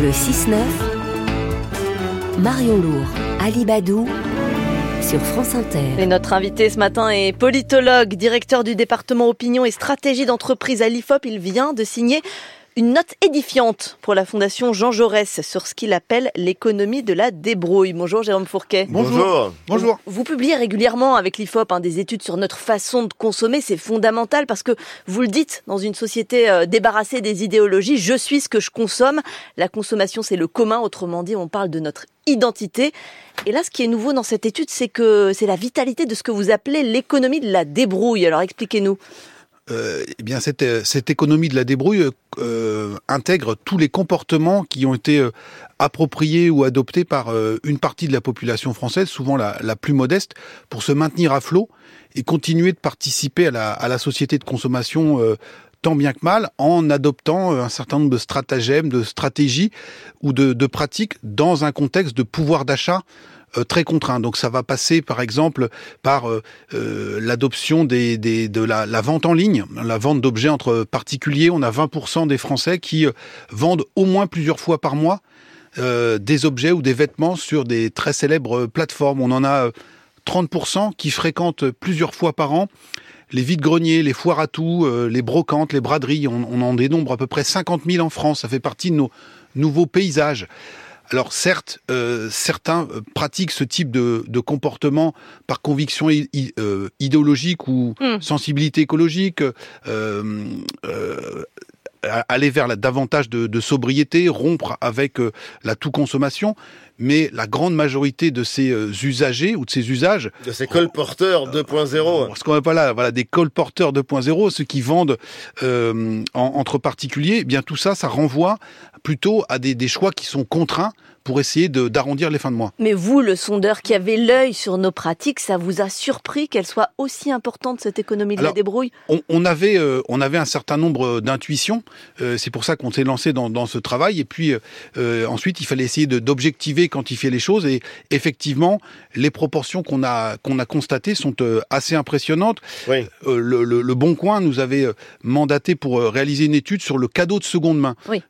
Le 6-9, Marion Lourd, Ali Badou, sur France Inter. Et notre invité ce matin est politologue, directeur du département opinion et stratégie d'entreprise à l'IFOP. Il vient de signer une note édifiante pour la Fondation Jean Jaurès sur ce qu'il appelle l'économie de la débrouille. Bonjour Jérôme Fourquet. Bonjour. Bonjour. Vous publiez régulièrement avec l'IFOP hein, des études sur notre façon de consommer. C'est fondamental parce que vous le dites, dans une société euh, débarrassée des idéologies, je suis ce que je consomme. La consommation, c'est le commun. Autrement dit, on parle de notre identité. Et là, ce qui est nouveau dans cette étude, c'est que c'est la vitalité de ce que vous appelez l'économie de la débrouille. Alors expliquez-nous. Euh, eh bien, cette, euh, cette économie de la débrouille euh, intègre tous les comportements qui ont été appropriés ou adoptés par une partie de la population française, souvent la, plus modeste, pour se maintenir à flot et continuer de participer à la, société de consommation tant bien que mal en adoptant un certain nombre de stratagèmes, de stratégies ou de, pratiques dans un contexte de pouvoir d'achat très contraint. Donc ça va passer par exemple par euh, euh, l'adoption des, des, de la, la, vente en ligne, la vente d'objets entre particuliers. On a 20% des Français qui vendent au moins plusieurs fois par mois des objets ou des vêtements sur des très célèbres plateformes. On en a 30% qui fréquentent plusieurs fois par an les vides-greniers, les foires à tout, les brocantes, les braderies. On, on en dénombre à peu près 50 000 en France. Ça fait partie de nos nouveaux paysages. Alors certes, euh, certains euh, pratiquent ce type de, de comportement par conviction euh, idéologique ou mmh. sensibilité écologique, euh, euh, aller vers la, davantage de, de, sobriété, rompre avec euh, la tout-consommation, mais la grande majorité de ces euh, usagers ou de ces usages... De ces colporteurs 2.0 Ce qu'on appelle là, voilà, des colporteurs 2.0, ceux qui vendent euh, en, entre particuliers, eh bien tout ça, ça renvoie plutôt à des, des choix qui sont contraints pour essayer d'arrondir les fins de mois. Mais vous, le sondeur qui avez l'œil sur nos pratiques, ça vous a surpris qu'elle soit aussi importante, cette économie de Alors, la débrouille? on, on, avait, euh, on avait un certain nombre d'intuitions, euh, c'est pour ça qu'on s'est lancé dans, dans, ce travail, et puis euh, ensuite il fallait essayer d'objectiver, quantifier les choses, et effectivement, les proportions qu'on a, qu'on a constatées sont euh, assez impressionnantes. Oui. Euh, le, le, le, Bon Coin nous avait mandaté pour réaliser une étude sur le cadeau de seconde main. Oui.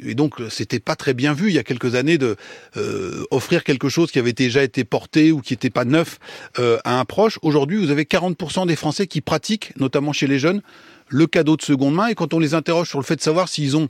et donc c'était pas très bien vu il y a quelques années de euh, offrir quelque chose qui avait déjà été porté ou qui n'était pas neuf euh, à un proche. Aujourd'hui, vous avez 40% des Français qui pratiquent, notamment chez les jeunes, le cadeau de seconde main. Et quand on les interroge sur le fait de savoir s'ils ont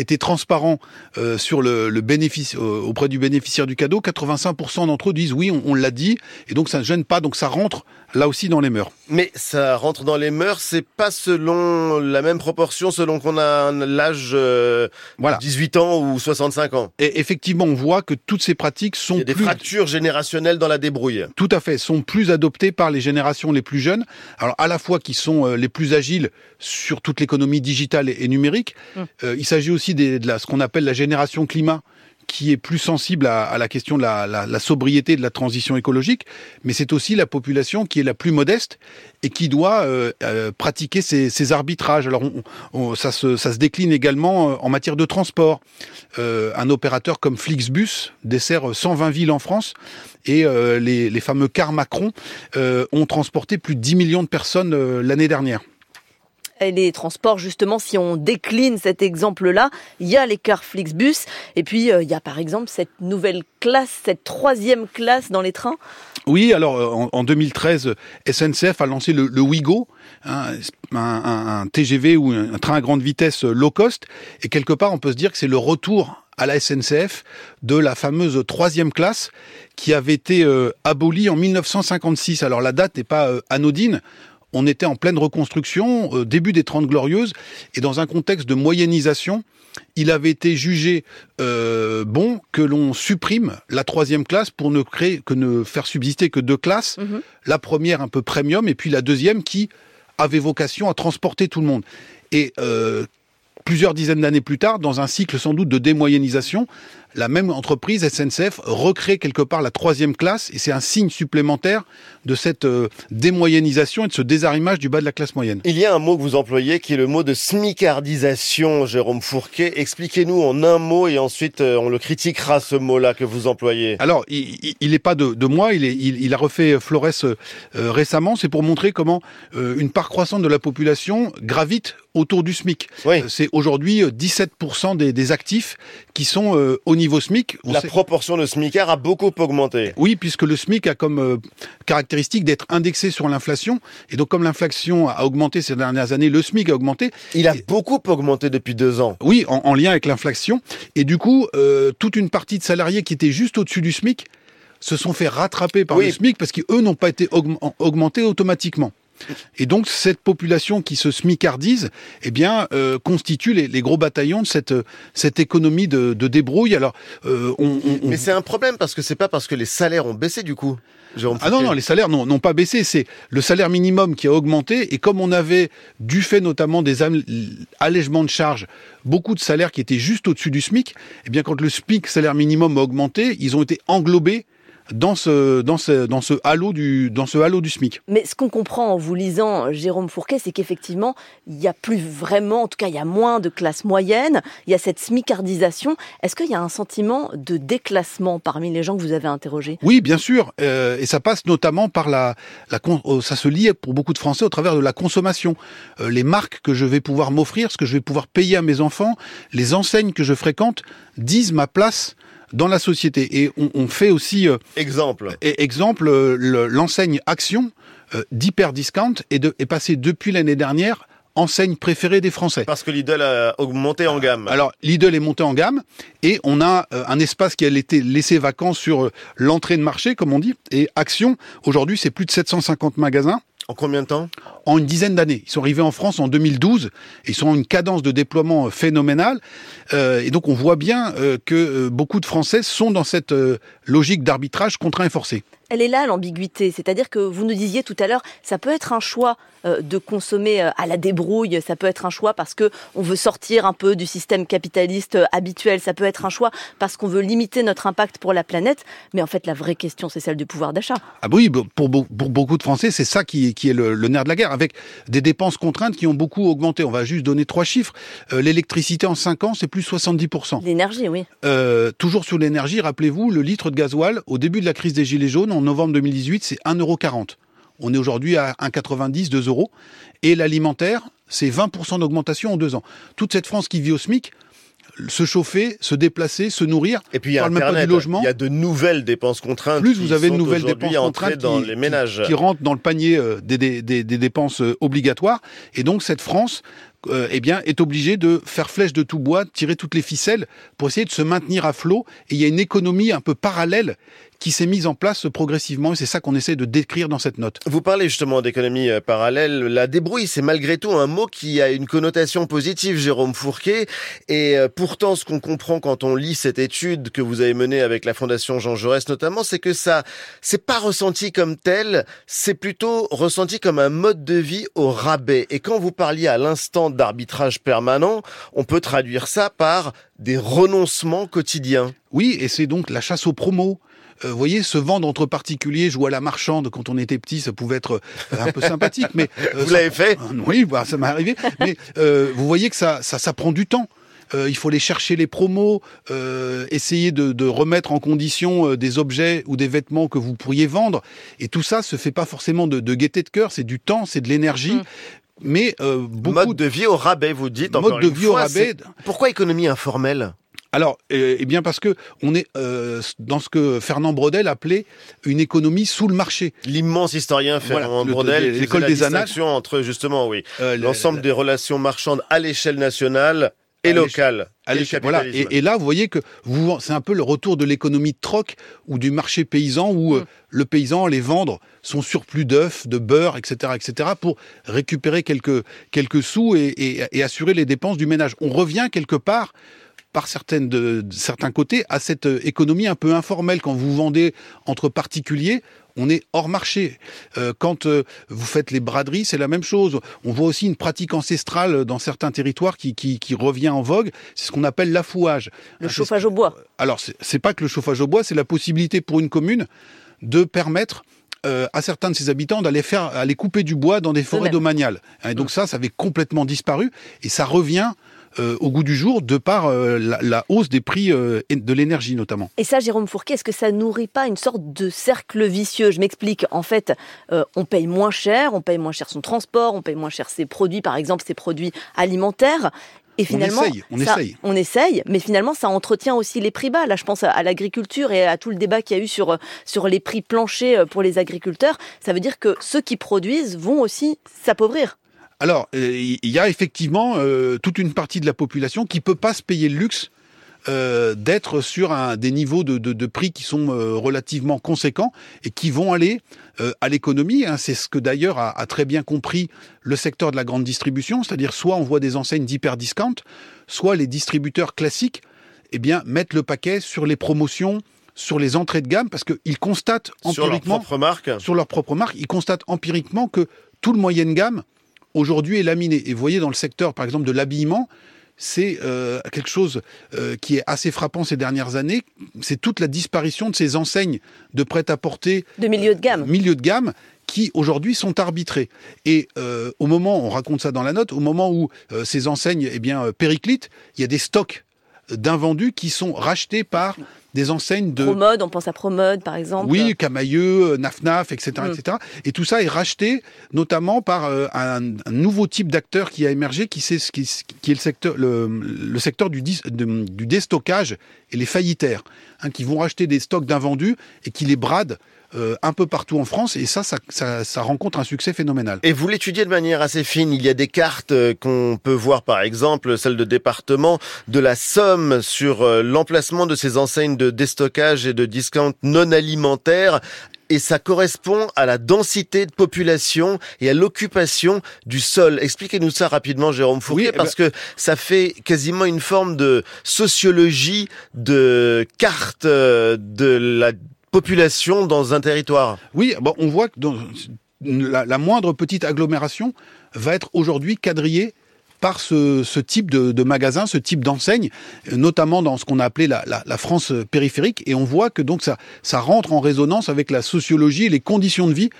été transparents euh, sur le, le bénéfice euh, auprès du bénéficiaire du cadeau, 85% d'entre eux disent oui, on, on l'a dit, et donc ça ne gêne pas, donc ça rentre là aussi dans les mœurs. Mais ça rentre dans les mœurs, c'est pas selon la même proportion selon qu'on a l'âge euh, voilà. 18 ans ou 65 ans. Et effectivement, on voit que toutes ces pratiques sont Il y a des plus... fractures générationnelles dans la débrouille. Tout à fait, sont plus adoptées par les générations les plus jeunes. Alors à la fois qui sont euh, les plus agiles sur toute l'économie digitale et, et numérique. Mmh. Euh, il s'agit aussi de la, ce qu'on appelle la génération climat qui est plus sensible à, la question de la, sobriété de la transition écologique, mais c'est aussi la population qui est la plus modeste et qui doit euh, euh, pratiquer ces, ces, arbitrages. Alors ça, se, ça, se, décline également euh, en matière de transport. Un opérateur comme Flixbus dessert 120 villes en France et les, les, fameux cars Macron ont transporté plus de 10 millions de personnes l'année dernière les transports, justement, si on décline cet exemple-là, il y a les cars Flixbus, et puis euh, il y a par exemple cette nouvelle classe, cette troisième classe dans les trains. Oui, alors en, en 2013, SNCF a lancé le, le Ouigo, hein, un, TGV ou un train à grande vitesse low cost, et quelque part on peut se dire que c'est le retour à la SNCF de la fameuse troisième classe qui avait été euh, abolie en 1956. Alors la date n'est pas euh, anodine on était en pleine reconstruction, euh, début des Trente Glorieuses, et dans un contexte de moyennisation, il avait été jugé euh, bon que l'on supprime la troisième classe pour ne créer que ne faire subsister que deux classes, -hmm. la première un peu premium et puis la deuxième qui avait vocation à transporter tout le monde. Et euh, plusieurs dizaines d'années plus tard, dans un cycle sans doute de démoyennisation, la même entreprise SNCF recrée quelque part la troisième classe et c'est un signe supplémentaire de cette euh, démoyennisation et de ce désarrimage du bas de la classe moyenne. Il y a un mot que vous employez qui est le mot de smicardisation, Jérôme Fourquet. Expliquez-nous en un mot et ensuite euh, on le critiquera ce mot-là que vous employez. Alors, il n'est pas de, de, moi, il, est, il, il, a refait Flores euh, récemment, c'est pour montrer comment euh, une part croissante de la population gravite autour du SMIC. Oui. C'est aujourd'hui 17% des, des, actifs qui sont euh, au niveau SMIC. On la sait... proportion de SMICards a beaucoup augmenté. Oui, puisque le SMIC a comme euh, caractéristique d'être indexé sur l'inflation. Et donc, comme l'inflation a augmenté ces dernières années, le SMIC a augmenté. Il a et... beaucoup augmenté depuis deux ans. Oui, en, en lien avec l'inflation. Et du coup, euh, toute une partie de salariés qui étaient juste au-dessus du SMIC se sont fait rattraper par Oui. le SMIC parce qu'eux n'ont pas été augm- augmentés automatiquement. Et donc cette population qui se smicardise, eh bien, euh, constitue les, les, gros bataillons de cette cette économie de, de débrouille. Alors, euh, on, on, mais c'est un problème parce que c'est pas parce que les salaires ont baissé du coup. Jérôme ah non non, les salaires n'ont pas baissé. C'est le salaire minimum qui a augmenté et comme on avait du fait notamment des allègements de charges, beaucoup de salaires qui étaient juste au-dessus du SMIC, eh bien quand le SMIC salaire minimum a augmenté, ils ont été englobés dans ce, dans ce, dans ce halo du, dans ce halo du SMIC. Mais ce qu'on comprend en vous lisant Jérôme Fourquet, c'est qu'effectivement, il n'y a plus vraiment, en tout cas, il y a moins de classe moyenne, il y a cette smicardisation. Est-ce qu'il y a un sentiment de déclassement parmi les gens que vous avez interrogés? Oui, bien sûr. Euh, et ça passe notamment par la, la, ça se lie pour beaucoup de Français au travers de la consommation. Euh, les marques que je vais pouvoir m'offrir, ce que je vais pouvoir payer à mes enfants, les enseignes que je fréquente disent ma place dans la société. Et on, on fait aussi... Euh, exemple. Et, exemple, euh, l'enseigne Action euh, d'Hyper Discount est, de, est passée depuis l'année dernière enseigne préférée des Français. Parce que Lidl a augmenté en gamme. Alors Lidl est monté en gamme et on a euh, un espace qui a été laissé vacant sur euh, l'entrée de marché, comme on dit. Et Action, aujourd'hui, c'est plus de 750 magasins. En combien de temps? En une dizaine d'années. Ils sont arrivés en France en 2012 et ils sont en une cadence de déploiement euh, phénoménale. Euh, et donc on voit bien euh, que beaucoup de Français sont dans cette logique d'arbitrage contraint et forcé. Elle est là l'ambiguïté, c'est-à-dire que vous nous disiez tout à l'heure, ça peut être un choix de consommer à la débrouille, ça peut être un choix parce que on veut sortir un peu du système capitaliste habituel, ça peut être un choix parce qu'on veut limiter notre impact pour la planète, mais en fait la vraie question c'est celle du pouvoir d'achat. Ah oui, pour, pour beaucoup de Français, c'est ça qui, qui est le, le, nerf de la guerre, avec des dépenses contraintes qui ont beaucoup augmenté. On va juste donner trois chiffres. Euh, L'électricité en 5 ans, c'est plus 70%. L'énergie, oui. Euh, toujours sur l'énergie, rappelez-vous, le litre de gasoil, au début de la crise des Gilets jaunes, en novembre 2018, c'est 1,40€. On est aujourd'hui à 1,90, 2 euros. Et l'alimentaire, c'est 20% d'augmentation en deux ans. Toute cette France qui vit au SMIC, se chauffer, se déplacer, se nourrir. Et puis il y a Internet, il y a de nouvelles dépenses contraintes. Plus vous avez de nouvelles dépenses contraintes dans qui, les ménages. Qui, qui, rentrent dans le panier euh, des, des, des, des, dépenses euh, obligatoires. Et donc cette France, euh, eh bien, est obligée de faire flèche de tout bois, tirer toutes les ficelles pour essayer de se maintenir à flot. Et il y a une économie un peu parallèle qui s'est mise en place progressivement et c'est ça qu'on essaie de décrire dans cette note. Vous parlez justement d'économie parallèle. La débrouille, c'est malgré tout un mot qui a une connotation positive, Jérôme Fourquet. Et pourtant, ce qu'on comprend quand on lit cette étude que vous avez menée avec la Fondation Jean Jaurès notamment, c'est que ça, c'est pas ressenti comme tel, c'est plutôt ressenti comme un mode de vie au rabais. Et quand vous parliez à l'instant d'arbitrage permanent, on peut traduire ça par des renoncements quotidiens. Oui, et c'est donc la chasse aux promos. Euh, vous voyez, se vendre entre particuliers, jouer à la marchande quand on était petit, ça pouvait être euh, un peu sympathique. Mais euh, vous l'avez fait? Oui, bah, ça m'est arrivé. mais euh, vous voyez que ça, ça, ça prend du temps. Euh, il faut aller chercher les promos, euh, essayer de, de, remettre en condition euh, des objets ou des vêtements que vous pourriez vendre. Et tout ça se fait pas forcément de, de gaieté de cœur, c'est du temps, c'est de l'énergie. Mmh. Mais euh, beaucoup mode de vie au rabais, vous dites. Mode de vie fois, au rabais. Pourquoi économie informelle? Alors, eh bien parce que on est euh, dans ce que Fernand Brodel appelait une économie sous le marché. L'immense historien Fernand voilà, Brodel, l'école des annales, entre justement, oui, euh, l'ensemble des relations marchandes à l'échelle nationale et locale. Voilà. Et, et, là, vous voyez que c'est un peu le retour de l'économie de troc ou du marché paysan où mm. le paysan allait vendre son surplus d'œufs, de beurre, etc., etc., pour récupérer quelques quelques sous et, et, et assurer les dépenses du ménage. On revient quelque part par certaines de, de, certains côtés à cette économie un peu informelle quand vous vendez entre particuliers on est hors marché. Euh, quand euh, vous faites les braderies, c'est la même chose. On voit aussi une pratique ancestrale dans certains territoires qui, qui, qui revient en vogue. C'est ce qu'on appelle l'affouage. Le chauffage au bois. Alors, c'est pas que le chauffage au bois, c'est la possibilité pour une commune de permettre euh, à certains de ses habitants d'aller faire, aller couper du bois dans des forêts domaniales. Et donc ça, ça avait complètement disparu et ça revient euh, au goût du jour de par euh, la, hausse des prix de l'énergie notamment. Et ça, Jérôme Fourquet, est-ce que ça nourrit pas une sorte de cercle vicieux? Je m'explique. En fait, on paye moins cher, on paye moins cher son transport, on paye moins cher ses produits, par exemple ses produits alimentaires, et finalement, on essaye, on essaye. On essaye, mais finalement, ça entretient aussi les prix bas. Là, je pense à, l'agriculture et à tout le débat qu'il y a eu sur, sur les prix planchers euh, pour les agriculteurs. Ça veut dire que ceux qui produisent vont aussi s'appauvrir. Alors, euh, il y a effectivement euh, toute une partie de la population qui peut pas se payer le luxe euh, d'être sur un, des niveaux de, de, de prix qui sont euh, relativement conséquents et qui vont aller euh, à l'économie. Hein. C'est ce que d'ailleurs a, a, très bien compris le secteur de la grande distribution, c'est-à-dire soit on voit des enseignes d'hyper discount, soit les distributeurs classiques eh bien, mettent le paquet sur les promotions, sur les entrées de gamme, parce qu'ils constatent empiriquement... Sur leur propre marque Sur leur propre marque, ils constatent empiriquement que tout le moyenne gamme, aujourd'hui, est laminé. Et vous voyez, dans le secteur, par exemple, de l'habillement, c'est euh, quelque chose euh, qui est assez frappant ces dernières années. C'est toute la disparition de ces enseignes de prêt-à-porter de milieu de gamme, euh, milieu de gamme qui aujourd'hui sont arbitrées. Et au moment, on raconte ça dans la note, au moment où ces enseignes eh bien périclitent, il y a des stocks d'invendus qui sont rachetés par des enseignes de... Promode, on pense à Promode par exemple. Oui, Camailleux, Nafnaf, etc., mm. etc. Et tout ça est racheté notamment par euh, un, un, nouveau type d'acteur qui a émergé, qui, qui, qui est le secteur, le, le secteur du, dis, de, du déstockage et les faillitaires, hein, qui vont racheter des stocks d'invendus et qui les bradent euh, un peu partout en France et ça ça, ça, ça, rencontre un succès phénoménal. Et vous l'étudiez de manière assez fine. Il y a des cartes euh, qu'on peut voir par exemple, celle de département de la Somme sur euh, l'emplacement de ces enseignes de déstockage et de discount non alimentaires et ça correspond à la densité de population et à l'occupation du sol. Expliquez-nous ça rapidement, Jérôme Fourier, oui, eh parce ben... que ça fait quasiment une forme de sociologie de carte de la population dans un territoire. Oui, bon, on voit que la, moindre petite agglomération va être aujourd'hui quadrillée par ce, type de, de magasin, ce type d'enseigne, notamment dans ce qu'on a appelé la, France périphérique. Et on voit que donc ça, ça rentre en résonance avec la sociologie et les conditions de vie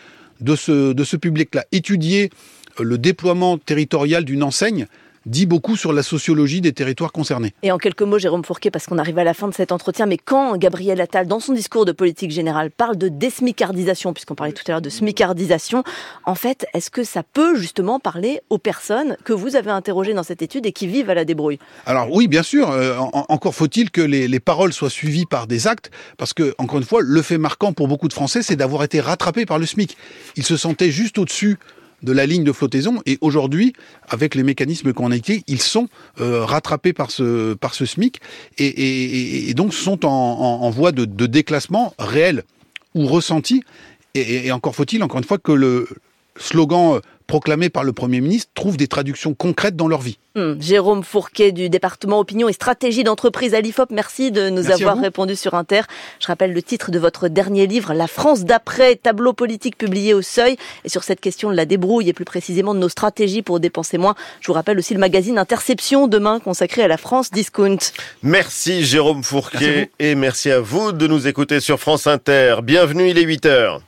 de ce, de ce public-là. Étudier le déploiement territorial d'une enseigne, dit beaucoup sur la sociologie des territoires concernés. Et en quelques mots, Jérôme Fourquet, parce qu'on arrive à la fin de cet entretien, mais quand Gabriel Attal, dans son discours de politique générale, parle de désmicardisation, puisqu'on parlait tout à l'heure de smicardisation, en fait, est-ce que ça peut justement parler aux personnes que vous avez interrogées dans cette étude et qui vivent à la débrouille? Alors oui, bien sûr. Euh, en, encore faut-il que les, les, paroles soient suivies par des actes, parce que, encore une fois, le fait marquant pour beaucoup de Français, c'est d'avoir été rattrapés par le SMIC. Ils se sentaient juste au-dessus de la ligne de flottaison. Et aujourd'hui, avec les mécanismes qu'on a été, ils sont euh, rattrapés par ce, SMIC et, et, donc sont en, voie de, déclassement réel ou ressenti. Et, et encore faut-il, encore une fois, que le slogan proclamés par le Premier ministre trouvent des traductions concrètes dans leur vie. Hum, Jérôme Fourquet du département opinion et stratégie d'entreprise à l'IFOP, merci de nous merci avoir répondu sur Inter. Je rappelle le titre de votre dernier livre, La France d'après, tableau politique publié au Seuil. Et sur cette question de la débrouille et plus précisément de nos stratégies pour dépenser moins, je vous rappelle aussi le magazine Interception demain consacré à la France Discount. Merci Jérôme Fourquet merci et merci à vous de nous écouter sur France Inter. Bienvenue, il est 8 heures.